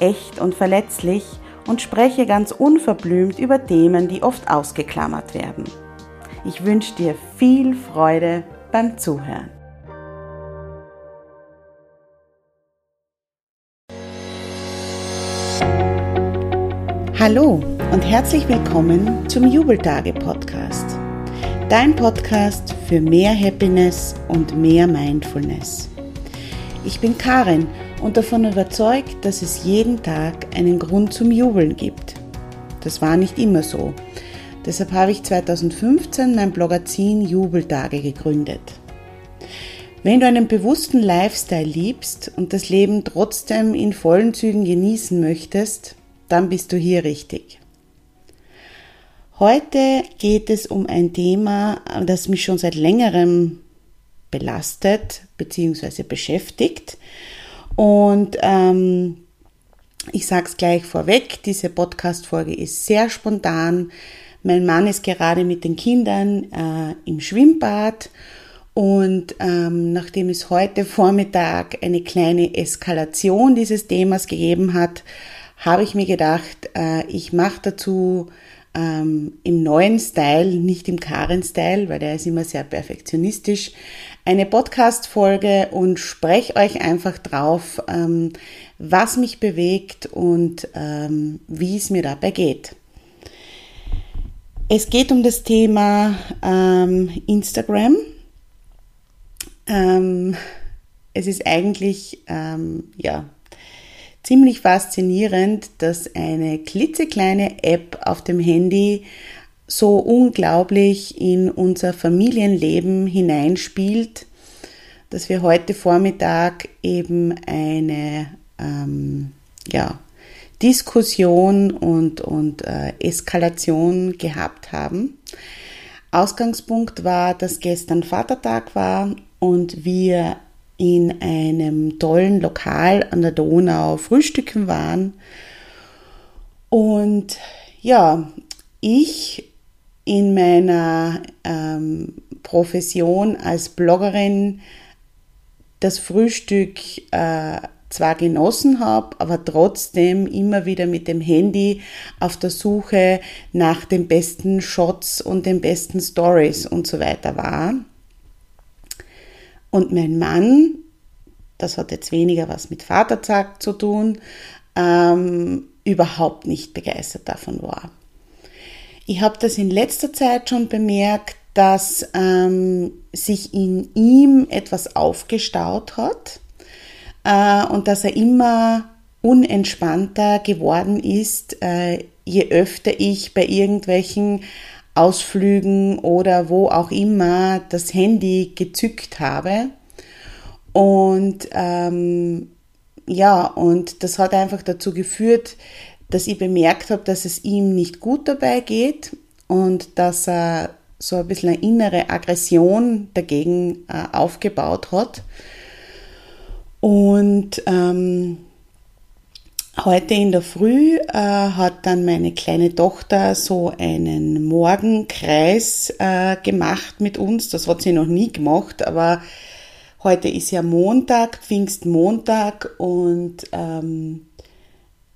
echt und verletzlich und spreche ganz unverblümt über Themen, die oft ausgeklammert werden. Ich wünsche dir viel Freude beim Zuhören. Hallo und herzlich willkommen zum Jubeltage Podcast. Dein Podcast für mehr Happiness und mehr Mindfulness. Ich bin Karin und davon überzeugt, dass es jeden Tag einen Grund zum Jubeln gibt. Das war nicht immer so. Deshalb habe ich 2015 mein Blogazin Jubeltage gegründet. Wenn du einen bewussten Lifestyle liebst und das Leben trotzdem in vollen Zügen genießen möchtest, dann bist du hier richtig. Heute geht es um ein Thema, das mich schon seit längerem belastet bzw. beschäftigt und ähm, ich sage es gleich vorweg, diese Podcast-Folge ist sehr spontan. Mein Mann ist gerade mit den Kindern äh, im Schwimmbad und ähm, nachdem es heute Vormittag eine kleine Eskalation dieses Themas gegeben hat, habe ich mir gedacht, äh, ich mache dazu ähm, im neuen Style, nicht im Karen-Style, weil der ist immer sehr perfektionistisch, eine Podcast-Folge und spreche euch einfach drauf, ähm, was mich bewegt und ähm, wie es mir dabei geht. Es geht um das Thema ähm, Instagram. Ähm, es ist eigentlich ähm, ja ziemlich faszinierend, dass eine klitzekleine App auf dem Handy so unglaublich in unser Familienleben hineinspielt, dass wir heute Vormittag eben eine ähm, ja, Diskussion und, und äh, Eskalation gehabt haben. Ausgangspunkt war, dass gestern Vatertag war und wir in einem tollen Lokal an der Donau frühstücken waren. Und ja, ich in meiner ähm, Profession als Bloggerin das Frühstück äh, zwar genossen habe, aber trotzdem immer wieder mit dem Handy auf der Suche nach den besten Shots und den besten Stories und so weiter war. Und mein Mann, das hat jetzt weniger was mit Vatertag zu tun, ähm, überhaupt nicht begeistert davon war. Ich habe das in letzter Zeit schon bemerkt, dass ähm, sich in ihm etwas aufgestaut hat äh, und dass er immer unentspannter geworden ist, äh, je öfter ich bei irgendwelchen Ausflügen oder wo auch immer das Handy gezückt habe. Und ähm, ja, und das hat einfach dazu geführt, dass ich bemerkt habe, dass es ihm nicht gut dabei geht und dass er so ein bisschen eine innere Aggression dagegen äh, aufgebaut hat. Und ähm, heute in der Früh äh, hat dann meine kleine Tochter so einen Morgenkreis äh, gemacht mit uns. Das hat sie noch nie gemacht, aber heute ist ja Montag, Pfingstmontag und ähm,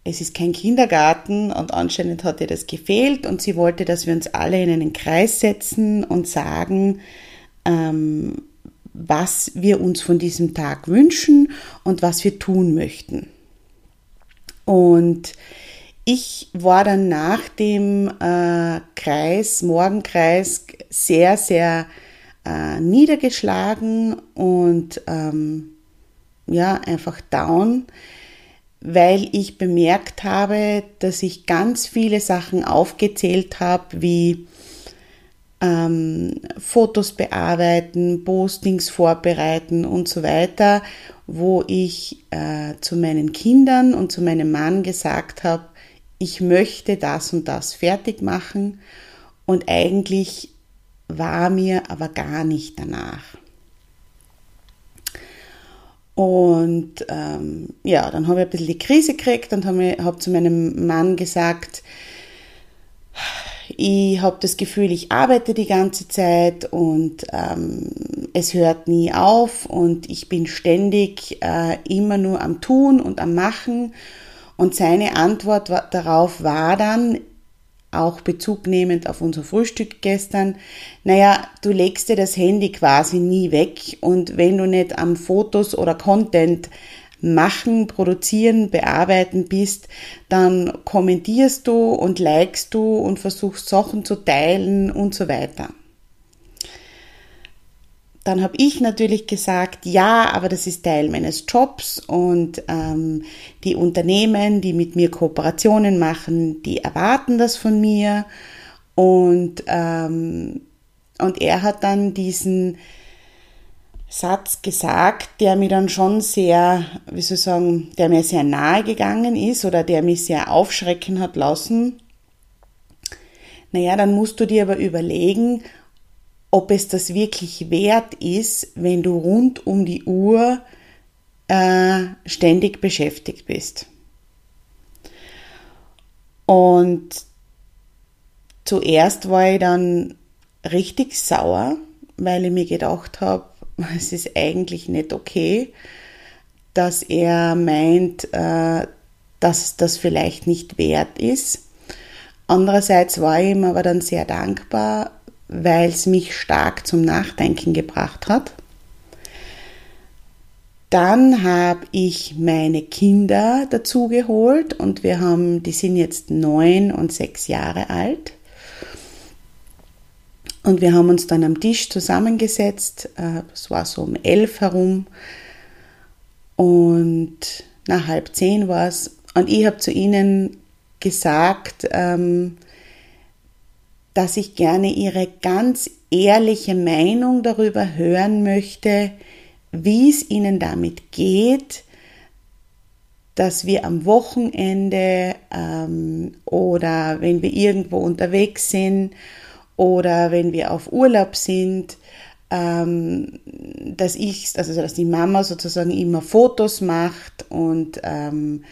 es ist kein Kindergarten und anscheinend hat ihr das gefehlt und sie wollte, dass wir uns alle in einen Kreis setzen und sagen, ähm, was wir uns von diesem Tag wünschen und was wir tun möchten. Und ich war dann nach dem äh, Kreis, Morgenkreis, sehr, sehr äh, niedergeschlagen und ähm, ja, einfach down, weil ich bemerkt habe, dass ich ganz viele Sachen aufgezählt habe, wie ähm, Fotos bearbeiten, Postings vorbereiten und so weiter, wo ich äh, zu meinen Kindern und zu meinem Mann gesagt habe, ich möchte das und das fertig machen und eigentlich war mir aber gar nicht danach. Und ähm, ja, dann habe ich ein bisschen die Krise gekriegt und habe hab zu meinem Mann gesagt, ich habe das Gefühl, ich arbeite die ganze Zeit und ähm, es hört nie auf und ich bin ständig äh, immer nur am Tun und am Machen. Und seine Antwort darauf war dann, auch Bezug nehmend auf unser Frühstück gestern, naja, du legst dir das Handy quasi nie weg und wenn du nicht am Fotos oder Content machen, produzieren, bearbeiten bist, dann kommentierst du und likest du und versuchst Sachen zu teilen und so weiter. Dann habe ich natürlich gesagt, ja, aber das ist Teil meines Jobs und ähm, die Unternehmen, die mit mir Kooperationen machen, die erwarten das von mir. Und, ähm, und er hat dann diesen Satz gesagt, der mir dann schon sehr, wie soll ich sagen, der mir sehr nahe gegangen ist oder der mich sehr aufschrecken hat lassen. Naja, dann musst du dir aber überlegen, ob es das wirklich wert ist, wenn du rund um die Uhr äh, ständig beschäftigt bist. Und zuerst war ich dann richtig sauer, weil ich mir gedacht habe, es ist eigentlich nicht okay, dass er meint, äh, dass das vielleicht nicht wert ist. Andererseits war ich ihm aber dann sehr dankbar, weil es mich stark zum Nachdenken gebracht hat. Dann habe ich meine Kinder dazu geholt und wir haben, die sind jetzt neun und sechs Jahre alt. Und wir haben uns dann am Tisch zusammengesetzt. Äh, es war so um elf herum. Und nach halb zehn war es. Und ich habe zu ihnen gesagt, ähm, dass ich gerne ihre ganz ehrliche Meinung darüber hören möchte, wie es ihnen damit geht, dass wir am Wochenende ähm, oder wenn wir irgendwo unterwegs sind oder wenn wir auf Urlaub sind, ähm, dass ich, also dass die Mama sozusagen immer Fotos macht und ähm,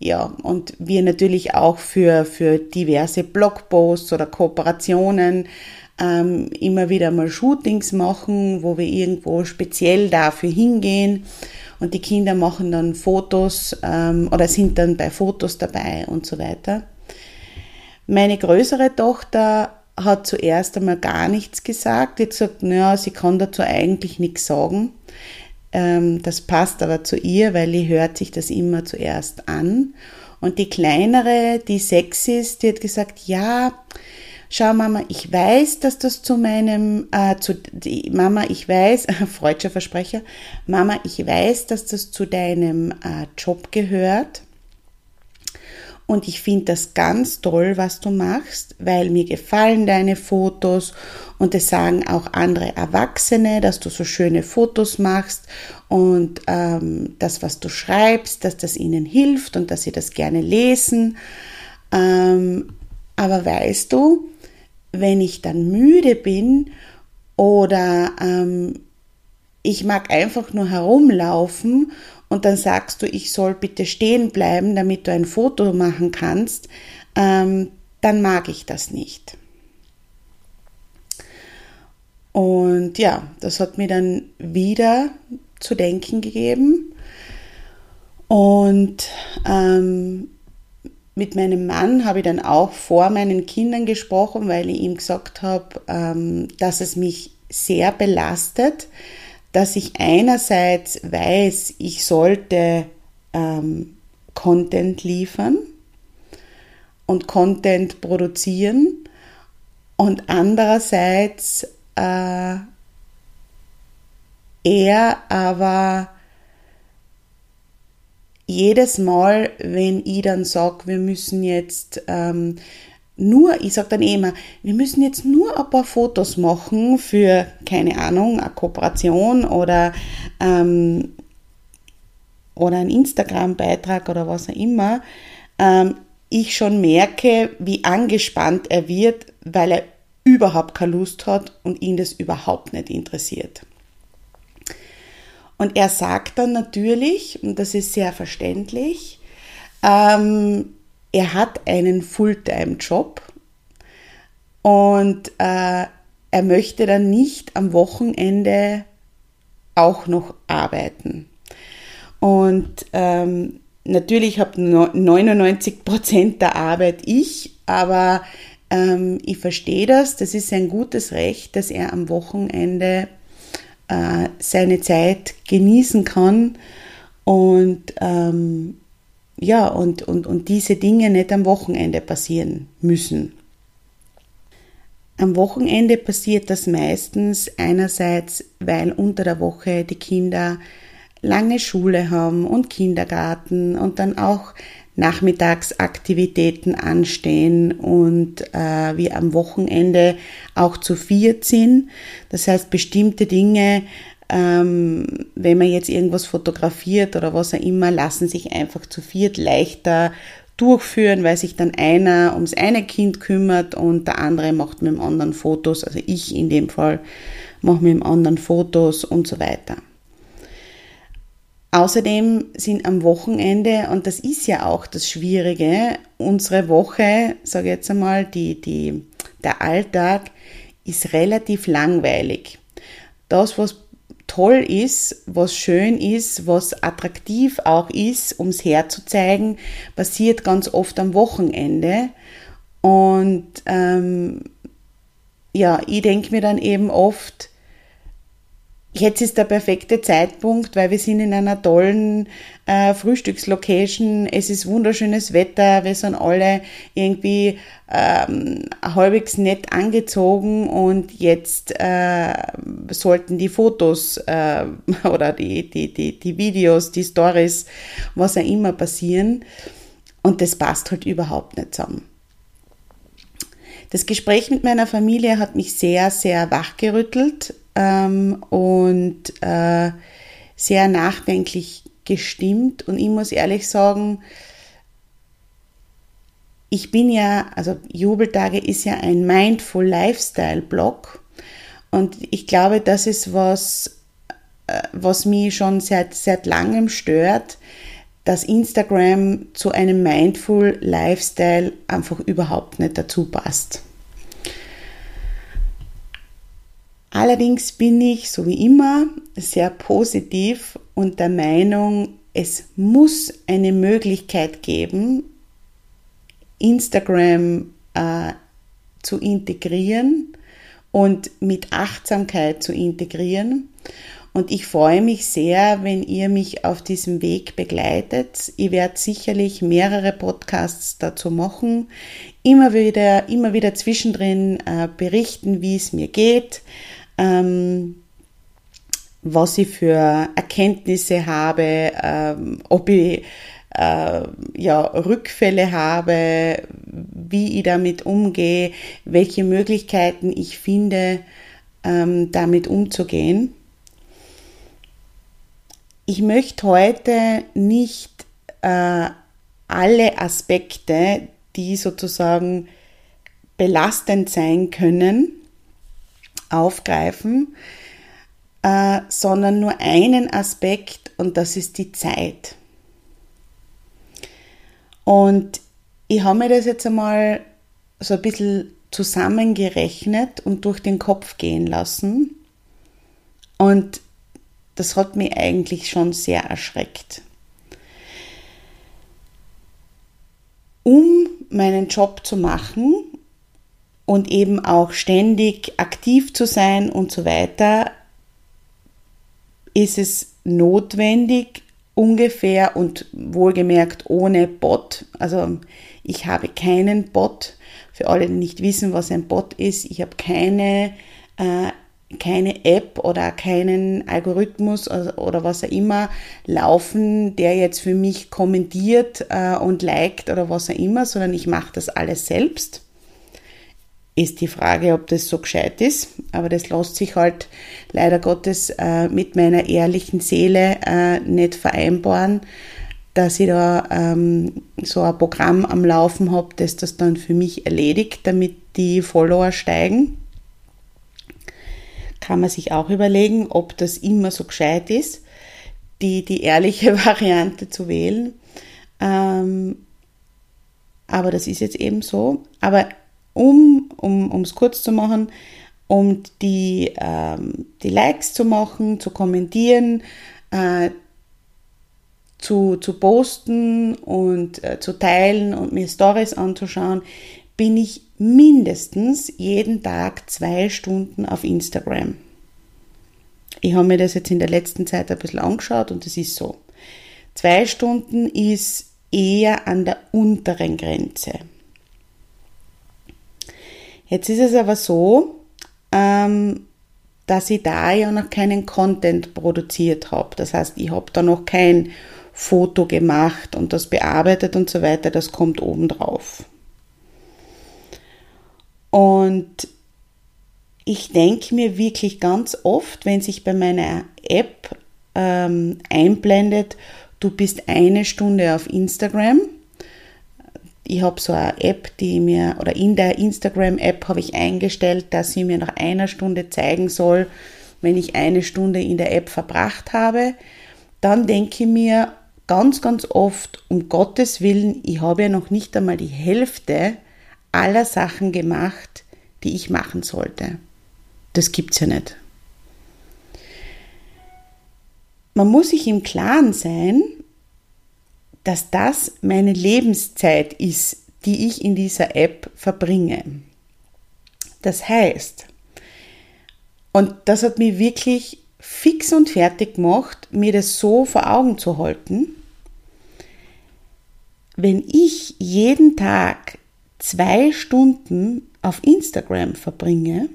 ja, und wir natürlich auch für, für diverse Blogposts oder Kooperationen ähm, immer wieder mal Shootings machen, wo wir irgendwo speziell dafür hingehen. Und die Kinder machen dann Fotos ähm, oder sind dann bei Fotos dabei und so weiter. Meine größere Tochter hat zuerst einmal gar nichts gesagt. Die hat gesagt, naja, sie kann dazu eigentlich nichts sagen. Ähm, das passt aber zu ihr, weil die hört sich das immer zuerst an. Und die kleinere, die sechs ist, die hat gesagt, ja, schau Mama, ich weiß, dass das zu meinem, äh, zu, die, Mama, ich weiß, freudscher Versprecher, Mama, ich weiß, dass das zu deinem äh, Job gehört. Und ich finde das ganz toll, was du machst, weil mir gefallen deine Fotos und es sagen auch andere Erwachsene, dass du so schöne Fotos machst und ähm, das, was du schreibst, dass das ihnen hilft und dass sie das gerne lesen. Ähm, aber weißt du, wenn ich dann müde bin oder ähm, ich mag einfach nur herumlaufen und dann sagst du, ich soll bitte stehen bleiben, damit du ein Foto machen kannst, ähm, dann mag ich das nicht. Und ja, das hat mir dann wieder zu denken gegeben. Und ähm, mit meinem Mann habe ich dann auch vor meinen Kindern gesprochen, weil ich ihm gesagt habe, ähm, dass es mich sehr belastet, dass ich einerseits weiß, ich sollte ähm, Content liefern und Content produzieren und andererseits äh, er aber jedes Mal, wenn ich dann sage, wir müssen jetzt ähm, nur, ich sage dann eh immer, wir müssen jetzt nur ein paar Fotos machen für, keine Ahnung, eine Kooperation oder, ähm, oder einen Instagram-Beitrag oder was auch immer, ähm, ich schon merke, wie angespannt er wird, weil er überhaupt keine Lust hat und ihn das überhaupt nicht interessiert. Und er sagt dann natürlich, und das ist sehr verständlich, ähm, er hat einen Fulltime-Job und äh, er möchte dann nicht am Wochenende auch noch arbeiten. Und ähm, natürlich habe 99 Prozent der Arbeit ich, aber ähm, ich verstehe das. Das ist ein gutes Recht, dass er am Wochenende äh, seine Zeit genießen kann und ähm, ja, und, und, und diese Dinge nicht am Wochenende passieren müssen. Am Wochenende passiert das meistens einerseits, weil unter der Woche die Kinder lange Schule haben und Kindergarten und dann auch Nachmittagsaktivitäten anstehen und äh, wir am Wochenende auch zu viert sind. Das heißt, bestimmte Dinge, ähm, wenn man jetzt irgendwas fotografiert oder was auch immer, lassen sich einfach zu viert leichter durchführen, weil sich dann einer ums eine Kind kümmert und der andere macht mit dem anderen Fotos, also ich in dem Fall mache mit dem anderen Fotos und so weiter. Außerdem sind am Wochenende, und das ist ja auch das Schwierige, unsere Woche, sage ich jetzt einmal, die, die, der Alltag ist relativ langweilig. Das, was toll ist, was schön ist, was attraktiv auch ist, ums herzuzeigen, passiert ganz oft am Wochenende. Und ähm, ja, ich denke mir dann eben oft, Jetzt ist der perfekte Zeitpunkt, weil wir sind in einer tollen äh, Frühstückslocation. Es ist wunderschönes Wetter. Wir sind alle irgendwie ähm, halbwegs nett angezogen und jetzt äh, sollten die Fotos äh, oder die, die, die, die Videos, die Stories, was auch immer passieren. Und das passt halt überhaupt nicht zusammen. Das Gespräch mit meiner Familie hat mich sehr, sehr wachgerüttelt ähm, und äh, sehr nachdenklich gestimmt. Und ich muss ehrlich sagen, ich bin ja, also Jubeltage ist ja ein Mindful Lifestyle Blog und ich glaube, das ist was, äh, was mich schon seit, seit langem stört, dass Instagram zu einem Mindful Lifestyle einfach überhaupt nicht dazu passt. Allerdings bin ich, so wie immer, sehr positiv und der Meinung, es muss eine Möglichkeit geben, Instagram äh, zu integrieren und mit Achtsamkeit zu integrieren. Und ich freue mich sehr, wenn ihr mich auf diesem Weg begleitet. Ich werde sicherlich mehrere Podcasts dazu machen, immer wieder, immer wieder zwischendrin äh, berichten, wie es mir geht, ähm, was ich für Erkenntnisse habe, ähm, ob ich äh, ja, Rückfälle habe, wie ich damit umgehe, welche Möglichkeiten ich finde, ähm, damit umzugehen. Ich möchte heute nicht äh, alle Aspekte, die sozusagen belastend sein können, aufgreifen, äh, sondern nur einen Aspekt und das ist die Zeit. Und ich habe mir das jetzt einmal so ein bisschen zusammengerechnet und durch den Kopf gehen lassen. Und das hat mich eigentlich schon sehr erschreckt. Um meinen Job zu machen, und eben auch ständig aktiv zu sein und so weiter, ist es notwendig ungefähr und wohlgemerkt ohne Bot. Also ich habe keinen Bot. Für alle, die nicht wissen, was ein Bot ist, ich habe keine, äh, keine App oder keinen Algorithmus oder, oder, was auch immer laufen, der jetzt für mich kommentiert äh, und liked oder was auch immer, sondern ich mache das alles selbst ist die Frage, ob das so gescheit ist. Aber das lässt sich halt leider Gottes äh, mit meiner ehrlichen Seele äh, nicht vereinbaren, dass ich da ähm, so ein Programm am Laufen habe, das das dann für mich erledigt, damit die Follower steigen. Kann man sich auch überlegen, ob das immer so gescheit ist, die, die ehrliche Variante zu wählen. Ähm, aber das ist jetzt eben so. Aber um, um es kurz zu machen, um die, ähm, die Likes zu machen, zu kommentieren, äh, zu, zu posten und äh, zu teilen und mir Stories anzuschauen, bin ich mindestens jeden Tag zwei Stunden auf Instagram. Ich habe mir das jetzt in der letzten Zeit ein bisschen angeschaut und es ist so. Zwei Stunden ist eher an der unteren Grenze. Jetzt ist es aber so, ähm, dass ich da ja noch keinen Content produziert habe. Das heißt, ich habe da noch kein Foto gemacht und das bearbeitet und so weiter. Das kommt oben drauf. Und ich denke mir wirklich ganz oft, wenn sich bei meiner App ähm, einblendet, du bist eine Stunde auf Instagram, ich habe so eine App, die mir, oder in der Instagram-App habe ich eingestellt, dass sie mir nach einer Stunde zeigen soll, wenn ich eine Stunde in der App verbracht habe. Dann denke ich mir ganz, ganz oft, um Gottes Willen, ich habe ja noch nicht einmal die Hälfte aller Sachen gemacht, die ich machen sollte. Das gibt's ja nicht. Man muss sich im Klaren sein, dass das meine Lebenszeit ist, die ich in dieser App verbringe. Das heißt, und das hat mich wirklich fix und fertig gemacht, mir das so vor Augen zu halten, wenn ich jeden Tag zwei Stunden auf Instagram verbringe,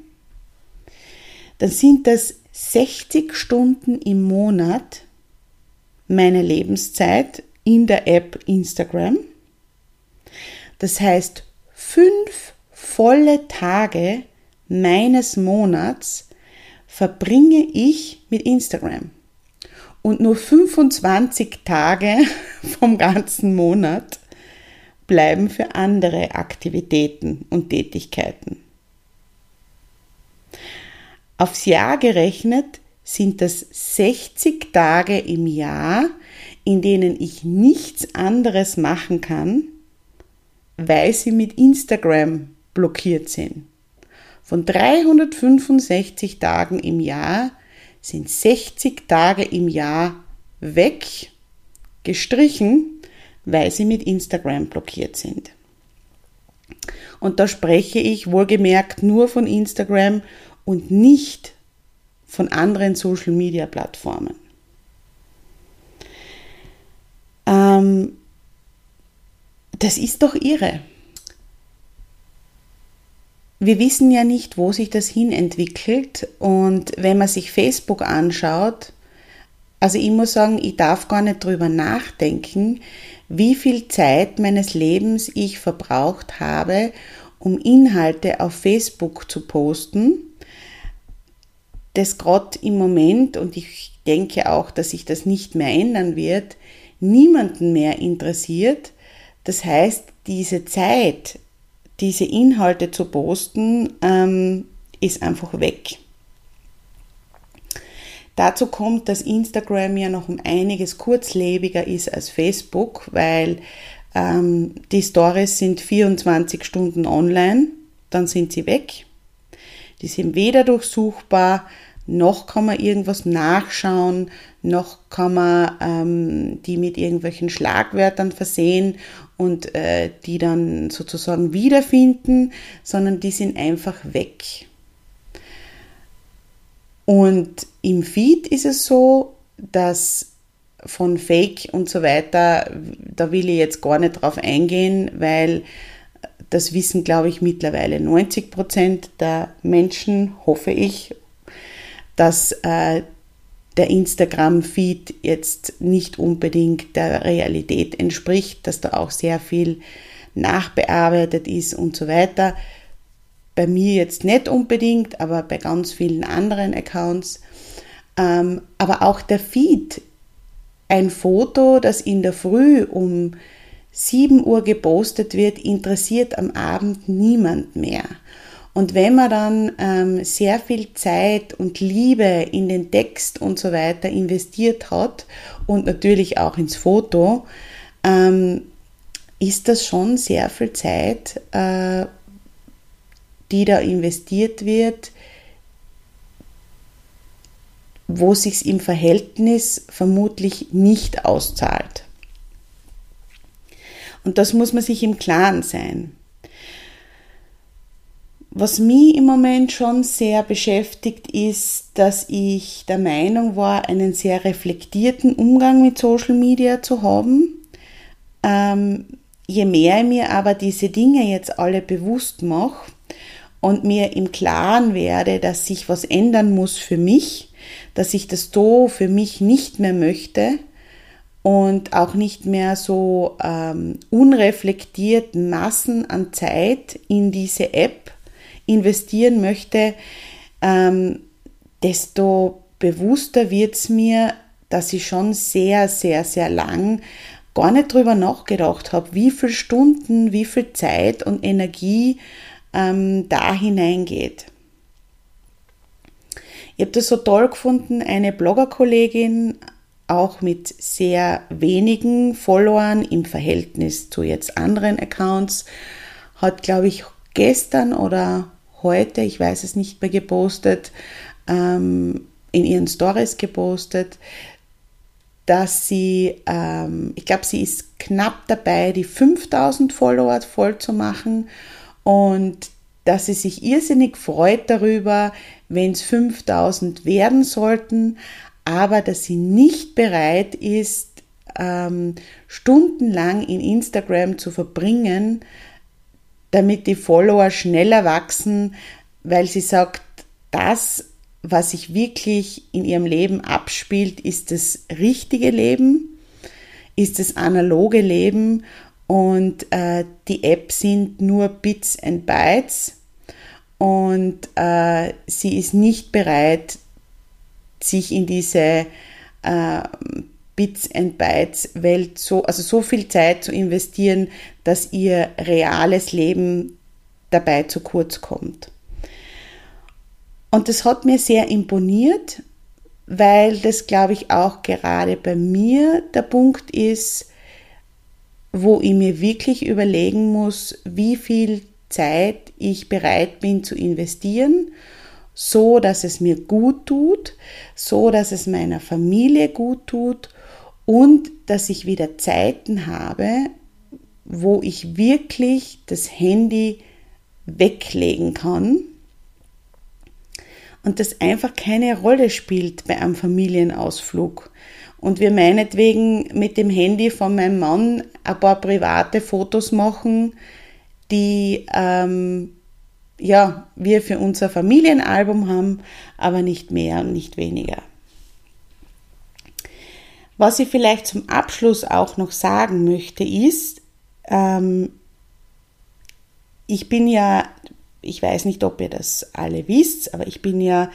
dann sind das 60 Stunden im Monat meine Lebenszeit, in der App Instagram. Das heißt, fünf volle Tage meines Monats verbringe ich mit Instagram. Und nur 25 Tage vom ganzen Monat bleiben für andere Aktivitäten und Tätigkeiten. Aufs Jahr gerechnet sind das 60 Tage im Jahr, in denen ich nichts anderes machen kann, weil sie mit Instagram blockiert sind. Von 365 Tagen im Jahr sind 60 Tage im Jahr weg, gestrichen, weil sie mit Instagram blockiert sind. Und da spreche ich wohlgemerkt nur von Instagram und nicht von anderen Social-Media-Plattformen. Ähm, das ist doch irre. Wir wissen ja nicht, wo sich das hin entwickelt. Und wenn man sich Facebook anschaut, also ich muss sagen, ich darf gar nicht drüber nachdenken, wie viel Zeit meines Lebens ich verbraucht habe, um Inhalte auf Facebook zu posten. Das gerade im Moment, und ich denke auch, dass sich das nicht mehr ändern wird, niemanden mehr interessiert. Das heißt, diese Zeit, diese Inhalte zu posten, ähm, ist einfach weg. Dazu kommt, dass Instagram ja noch um einiges kurzlebiger ist als Facebook, weil ähm, die Stories sind 24 Stunden online, dann sind sie weg. Die sind weder durchsuchbar, noch kann man irgendwas nachschauen, noch kann man ähm, die mit irgendwelchen Schlagwörtern versehen und äh, die dann sozusagen wiederfinden, sondern die sind einfach weg. Und im Feed ist es so, dass von Fake und so weiter, da will ich jetzt gar nicht drauf eingehen, weil das wissen, glaube ich, mittlerweile 90 Prozent der Menschen, hoffe ich, dass äh, der Instagram-Feed jetzt nicht unbedingt der Realität entspricht, dass da auch sehr viel nachbearbeitet ist und so weiter. Bei mir jetzt nicht unbedingt, aber bei ganz vielen anderen Accounts. Ähm, aber auch der Feed, ein Foto, das in der Früh um 7 Uhr gepostet wird, interessiert am Abend niemand mehr. Und wenn man dann ähm, sehr viel Zeit und Liebe in den Text und so weiter investiert hat und natürlich auch ins Foto, ähm, ist das schon sehr viel Zeit, äh, die da investiert wird, wo sich im Verhältnis vermutlich nicht auszahlt. Und das muss man sich im Klaren sein. Was mich im Moment schon sehr beschäftigt, ist, dass ich der Meinung war, einen sehr reflektierten Umgang mit Social Media zu haben. Ähm, je mehr ich mir aber diese Dinge jetzt alle bewusst mache und mir im Klaren werde, dass sich was ändern muss für mich, dass ich das so für mich nicht mehr möchte und auch nicht mehr so ähm, unreflektiert Massen an Zeit in diese App investieren möchte, ähm, desto bewusster wird es mir, dass ich schon sehr, sehr, sehr lang gar nicht drüber nachgedacht habe, wie viele Stunden, wie viel Zeit und Energie ähm, da hineingeht. Ich habe das so toll gefunden, eine Bloggerkollegin, auch mit sehr wenigen Followern im Verhältnis zu jetzt anderen Accounts, hat, glaube ich, gestern oder heute, ich weiß es nicht mehr, gepostet, ähm, in ihren Stories gepostet, dass sie, ähm, ich glaube, sie ist knapp dabei, die 5000 Follower voll zu machen und dass sie sich irrsinnig freut darüber, wenn es 5000 werden sollten, aber dass sie nicht bereit ist, ähm, stundenlang in Instagram zu verbringen, damit die Follower schneller wachsen, weil sie sagt, das was sich wirklich in ihrem Leben abspielt, ist das richtige Leben, ist das analoge Leben und äh, die App sind nur Bits and Bytes und äh, sie ist nicht bereit, sich in diese äh, Bits and Bytes Welt so, also so viel Zeit zu investieren, dass ihr reales Leben dabei zu kurz kommt. Und das hat mir sehr imponiert, weil das, glaube ich, auch gerade bei mir der Punkt ist, wo ich mir wirklich überlegen muss, wie viel Zeit ich bereit bin zu investieren, so dass es mir gut tut, so dass es meiner Familie gut tut und dass ich wieder Zeiten habe, wo ich wirklich das Handy weglegen kann und das einfach keine Rolle spielt bei einem Familienausflug. Und wir meinetwegen mit dem Handy von meinem Mann ein paar private Fotos machen, die ähm, ja, wir für unser Familienalbum haben, aber nicht mehr und nicht weniger. Was ich vielleicht zum Abschluss auch noch sagen möchte, ist, ähm, ich bin ja ich weiß nicht, ob ihr das alle wisst, aber ich bin ja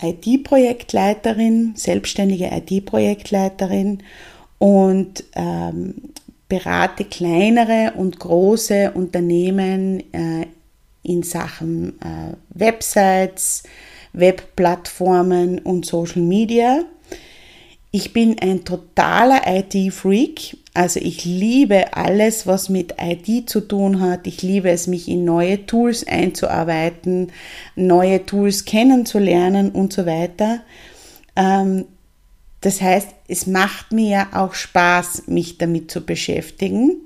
IT-Projektleiterin, selbstständige IT-Projektleiterin und ähm, berate kleinere und große Unternehmen äh, in Sachen äh, Websites, Webplattformen und Social Media. Ich bin ein totaler IT-Freak. Also ich liebe alles, was mit IT zu tun hat. Ich liebe es, mich in neue Tools einzuarbeiten, neue Tools kennenzulernen und so weiter. Ähm, das heißt, es macht mir ja auch Spaß, mich damit zu beschäftigen.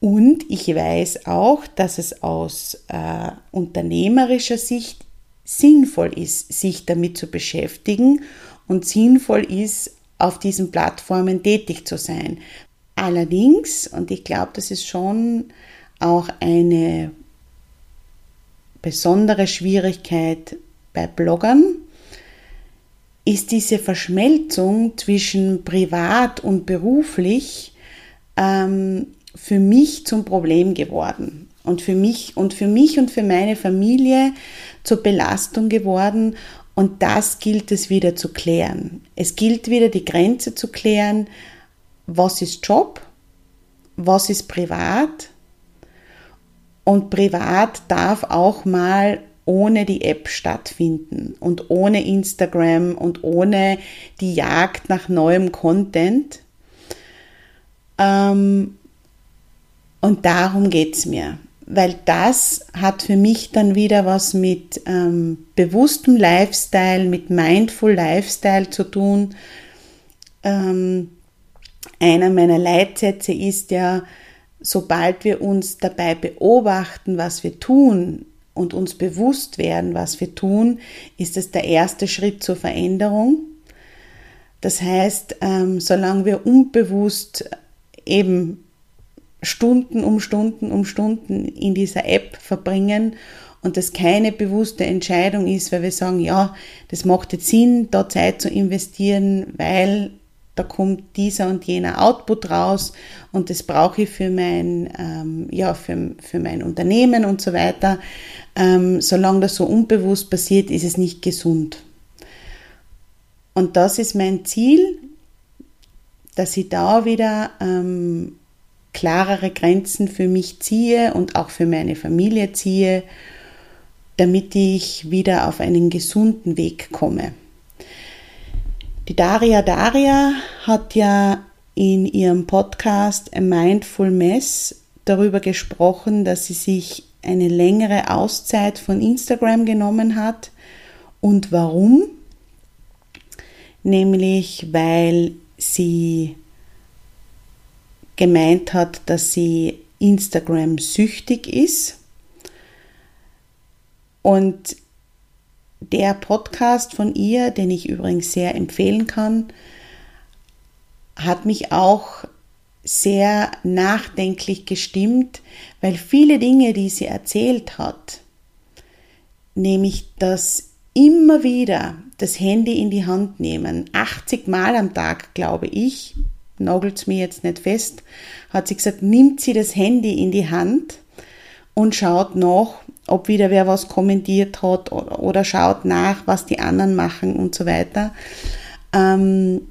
Und ich weiß auch, dass es aus äh, unternehmerischer Sicht sinnvoll ist, sich damit zu beschäftigen und sinnvoll ist, auf diesen Plattformen tätig zu sein. Allerdings, und ich glaube, das ist schon auch eine besondere Schwierigkeit bei Bloggern, ist diese Verschmelzung zwischen privat und beruflich ähm, für mich zum Problem geworden und für mich und für mich und für meine Familie zur Belastung geworden und das gilt es wieder zu klären. Es gilt wieder die Grenze zu klären, was ist Job, was ist privat und privat darf auch mal ohne die App stattfinden und ohne Instagram und ohne die Jagd nach neuem Content. Ähm, und darum geht es mir, weil das hat für mich dann wieder was mit ähm, bewusstem Lifestyle, mit Mindful Lifestyle zu tun. Ähm, einer meiner Leitsätze ist ja, sobald wir uns dabei beobachten, was wir tun und uns bewusst werden, was wir tun, ist es der erste Schritt zur Veränderung. Das heißt, ähm, solange wir unbewusst eben Stunden um Stunden um Stunden in dieser App verbringen und das keine bewusste Entscheidung ist, weil wir sagen, ja, das macht jetzt Sinn, da Zeit zu investieren, weil da kommt dieser und jener Output raus und das brauche ich für mein, ähm, ja, für, für mein Unternehmen und so weiter. Ähm, solange das so unbewusst passiert, ist es nicht gesund. Und das ist mein Ziel, dass ich da wieder ähm, klarere Grenzen für mich ziehe und auch für meine Familie ziehe, damit ich wieder auf einen gesunden Weg komme. Die Daria Daria hat ja in ihrem Podcast A Mindful Mess darüber gesprochen, dass sie sich eine längere Auszeit von Instagram genommen hat. Und warum? Nämlich weil sie gemeint hat, dass sie Instagram süchtig ist. Und der Podcast von ihr, den ich übrigens sehr empfehlen kann, hat mich auch sehr nachdenklich gestimmt, weil viele Dinge, die sie erzählt hat, nämlich das immer wieder das Handy in die Hand nehmen, 80 Mal am Tag, glaube ich, nagelt es mir jetzt nicht fest, hat sie gesagt, nimmt sie das Handy in die Hand und schaut nach, ob wieder wer was kommentiert hat oder schaut nach, was die anderen machen und so weiter. Ähm,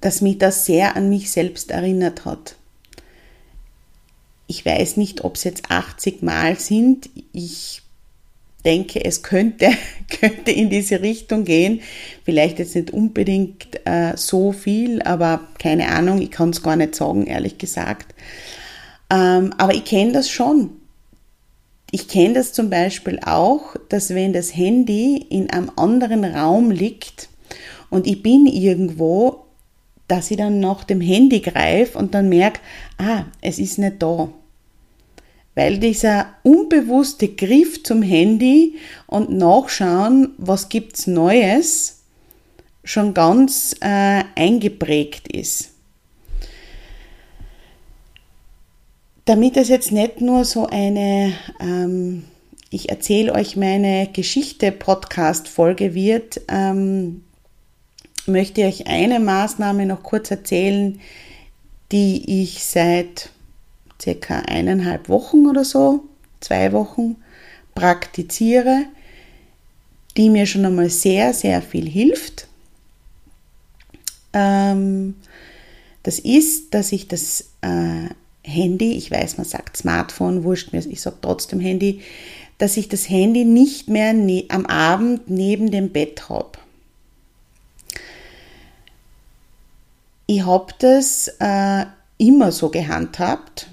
dass mich das sehr an mich selbst erinnert hat. Ich weiß nicht, ob es jetzt 80 Mal sind. Ich denke, es könnte, könnte in diese Richtung gehen. Vielleicht jetzt nicht unbedingt äh, so viel, aber keine Ahnung, ich kann es gar nicht sagen, ehrlich gesagt. Ähm, aber ich kenne das schon. Ich kenne das zum Beispiel auch, dass wenn das Handy in einem anderen Raum liegt und ich bin irgendwo, dass ich dann nach dem Handy greife und dann merke, ah, es ist nicht da weil dieser unbewusste Griff zum Handy und Nachschauen, was gibt's Neues, schon ganz äh, eingeprägt ist. Damit es jetzt nicht nur so eine ähm, ich erzähle euch meine Geschichte Podcast-Folge wird, ähm, möchte ich euch eine Maßnahme noch kurz erzählen, die ich seit circa eineinhalb Wochen oder so, zwei Wochen praktiziere, die mir schon einmal sehr, sehr viel hilft. Ähm, das ist, dass ich das äh, Handy, ich weiß, man sagt Smartphone, wurscht mir, ich sage trotzdem Handy, dass ich das Handy nicht mehr ne am Abend neben dem Bett habe. Ich habe das äh, immer so gehandhabt,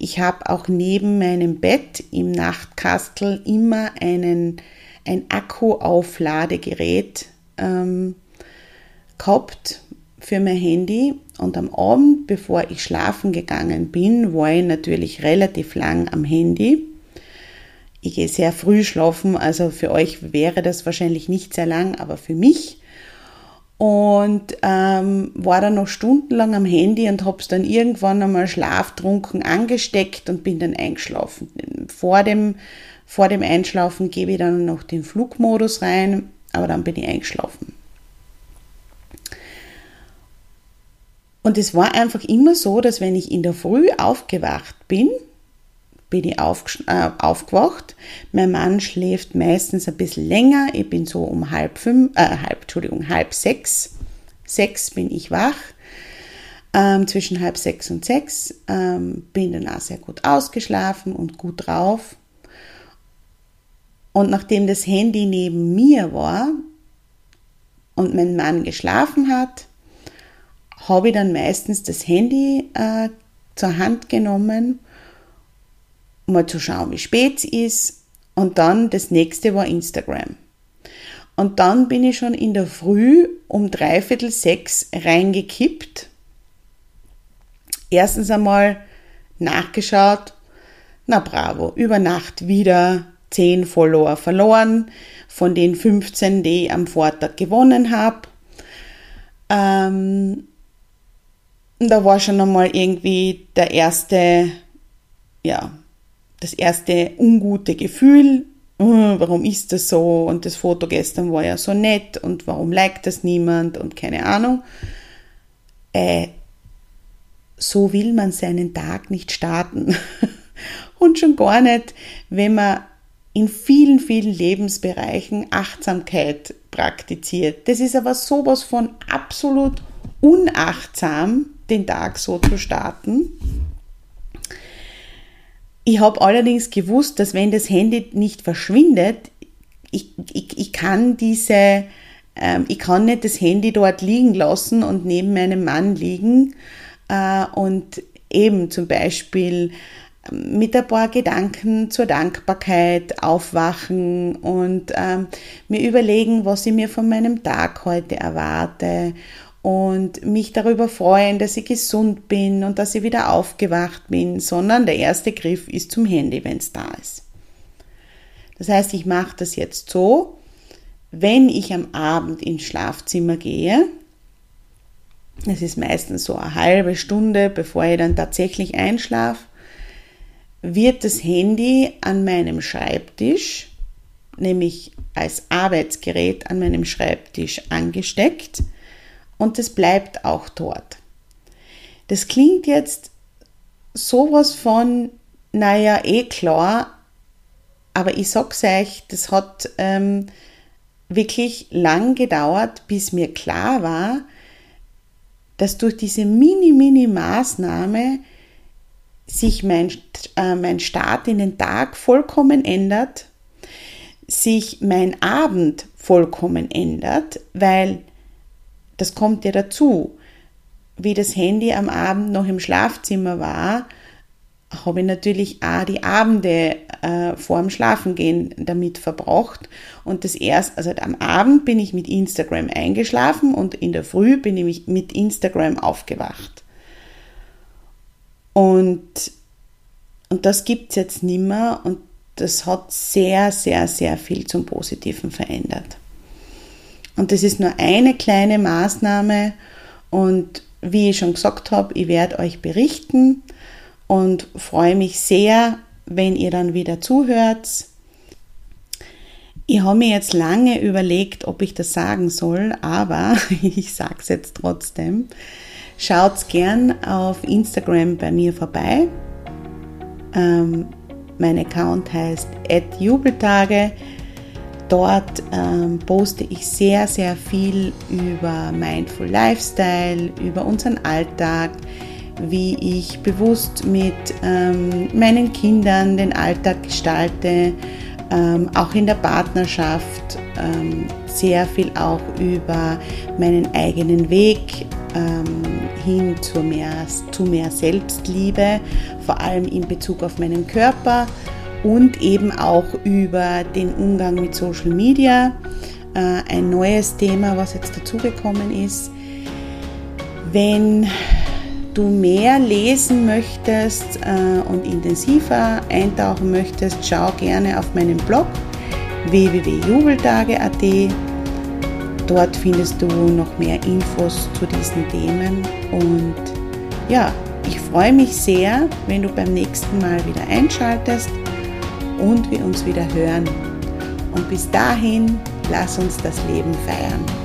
ich habe auch neben meinem Bett im Nachtkastel immer einen, ein Akkuaufladegerät ähm, gehabt für mein Handy. Und am Abend, bevor ich schlafen gegangen bin, war ich natürlich relativ lang am Handy. ich gehe sehr früh schlafen, also für euch wäre das wahrscheinlich nicht sehr lang, aber für mich. Und ähm, war dann noch stundenlang am Handy und habe es dann irgendwann einmal schlaftrunken angesteckt und bin dann eingeschlafen. Vor dem, vor dem Einschlafen gebe ich dann noch den Flugmodus rein, aber dann bin ich eingeschlafen. Und es war einfach immer so, dass wenn ich in der Früh aufgewacht bin, bin ich äh, aufgewacht. Mein Mann schläft meistens ein bisschen länger. Ich bin so um halb fünf, äh, halb, Entschuldigung, halb sechs. Sechs bin ich wach. Ähm, zwischen halb sechs und sechs. Ähm, bin dann auch sehr gut ausgeschlafen und gut drauf. Und nachdem das Handy neben mir war und mein Mann geschlafen hat, habe ich dann meistens das Handy äh, zur Hand genommen, mal zu schauen, wie spät es ist. Und dann das nächste war Instagram. Und dann bin ich schon in der Früh um dreiviertel sechs reingekippt. Erstens einmal nachgeschaut, na bravo, über Nacht wieder 10 Follower verloren, von den 15, die ich am Vortag gewonnen habe. Ähm, da war schon einmal irgendwie der erste, ja, das erste ungute Gefühl. Oh, warum ist das so? Und das Foto gestern war ja so nett und warum liked das niemand und keine Ahnung. Äh, so will man seinen Tag nicht starten. und schon gar nicht, wenn man in vielen, vielen Lebensbereichen Achtsamkeit praktiziert. Das ist aber sowas von absolut unachtsam, den Tag so zu starten. Ich habe allerdings gewusst, dass wenn das Handy nicht verschwindet, ich, ich, ich kann diese, ähm, ich kann nicht das Handy dort liegen lassen und neben meinem Mann liegen. Äh, und eben zum Beispiel ähm, mit ein paar Gedanken zur Dankbarkeit aufwachen und ähm, mir überlegen, was ich mir von meinem Tag heute erwarte und mich darüber freuen, dass ich gesund bin und dass ich wieder aufgewacht bin, sondern der erste Griff ist zum Handy, wenn es da ist. Das heißt, ich mache das jetzt so, wenn ich am Abend ins Schlafzimmer gehe, es ist meistens so eine halbe Stunde, bevor ich dann tatsächlich einschlafe, wird das Handy an meinem Schreibtisch, nämlich als Arbeitsgerät an meinem Schreibtisch angesteckt und das bleibt auch dort. Das klingt jetzt sowas von, naja, eh klar, aber ich sag's euch, das hat ähm, wirklich lang gedauert, bis mir klar war, dass durch diese mini-mini-Maßnahme sich mein, äh, mein Start in den Tag vollkommen ändert, sich mein Abend vollkommen ändert, weil das kommt ja dazu. Wie das Handy am Abend noch im Schlafzimmer war, habe ich natürlich auch die Abende äh, vor dem Schlafengehen damit verbracht. Und das erst, also am Abend bin ich mit Instagram eingeschlafen und in der Früh bin ich mit Instagram aufgewacht. Und, und das gibt es jetzt nimmer und das hat sehr, sehr, sehr viel zum Positiven verändert. Und das ist nur eine kleine Maßnahme. Und wie ich schon gesagt habe, ich werde euch berichten und freue mich sehr, wenn ihr dann wieder zuhört. Ich habe mir jetzt lange überlegt, ob ich das sagen soll, aber ich sage es jetzt trotzdem. Schaut gern auf Instagram bei mir vorbei. Ähm, mein Account heißt @jubeltage. Dort ähm, poste ich sehr, sehr viel über Mindful Lifestyle, über unseren Alltag, wie ich bewusst mit ähm, meinen Kindern den Alltag gestalte, ähm, auch in der Partnerschaft, ähm, sehr viel auch über meinen eigenen Weg ähm, hin zu mehr, zu mehr Selbstliebe, vor allem in Bezug auf meinen Körper und eben auch über den Umgang mit Social Media. Äh, ein neues Thema, was jetzt dazugekommen ist. Wenn du mehr lesen möchtest äh, und intensiver eintauchen möchtest, schau gerne auf meinen Blog www.jubeltage.at. Dort findest du noch mehr Infos zu diesen Themen und ja, ich freue mich sehr, wenn du beim nächsten Mal wieder einschaltest und wir uns wieder hören. Und bis dahin, lass uns das Leben feiern.